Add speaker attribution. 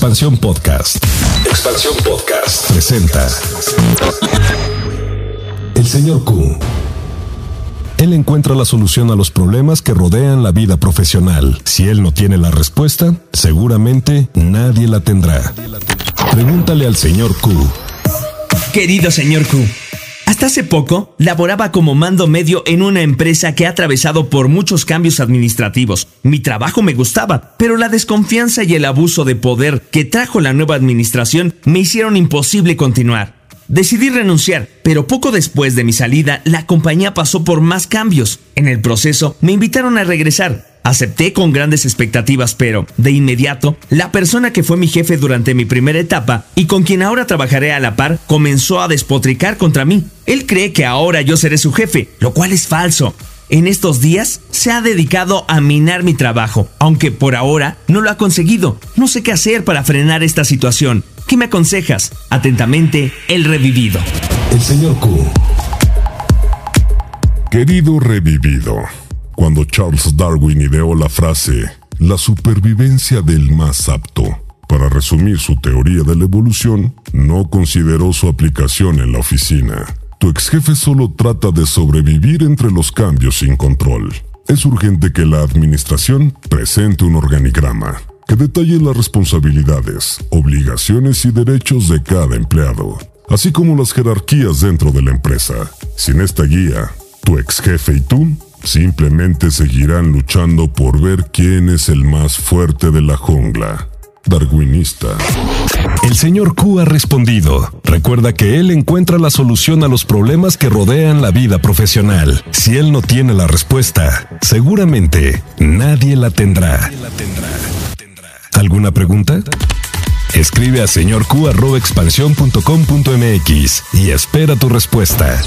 Speaker 1: Expansión Podcast. Expansión Podcast presenta El señor Q. Él encuentra la solución a los problemas que rodean la vida profesional. Si él no tiene la respuesta, seguramente nadie la tendrá. Pregúntale al señor Q.
Speaker 2: Querido señor Q, hasta hace poco laboraba como mando medio en una empresa que ha atravesado por muchos cambios administrativos. Mi trabajo me gustaba, pero la desconfianza y el abuso de poder que trajo la nueva administración me hicieron imposible continuar. Decidí renunciar, pero poco después de mi salida, la compañía pasó por más cambios. En el proceso, me invitaron a regresar, Acepté con grandes expectativas, pero de inmediato, la persona que fue mi jefe durante mi primera etapa y con quien ahora trabajaré a la par comenzó a despotricar contra mí. Él cree que ahora yo seré su jefe, lo cual es falso. En estos días se ha dedicado a minar mi trabajo, aunque por ahora no lo ha conseguido. No sé qué hacer para frenar esta situación. ¿Qué me aconsejas? Atentamente, el revivido.
Speaker 1: El señor Q.
Speaker 3: Querido revivido. Cuando Charles Darwin ideó la frase la supervivencia del más apto, para resumir su teoría de la evolución, no consideró su aplicación en la oficina. Tu ex jefe solo trata de sobrevivir entre los cambios sin control. Es urgente que la administración presente un organigrama que detalle las responsabilidades, obligaciones y derechos de cada empleado, así como las jerarquías dentro de la empresa. Sin esta guía, tu ex jefe y tú Simplemente seguirán luchando por ver quién es el más fuerte de la jungla. Darwinista.
Speaker 1: El señor Q ha respondido. Recuerda que él encuentra la solución a los problemas que rodean la vida profesional. Si él no tiene la respuesta, seguramente nadie la tendrá. ¿Alguna pregunta? Escribe a señorq.expansión.com.mx y espera tu respuesta.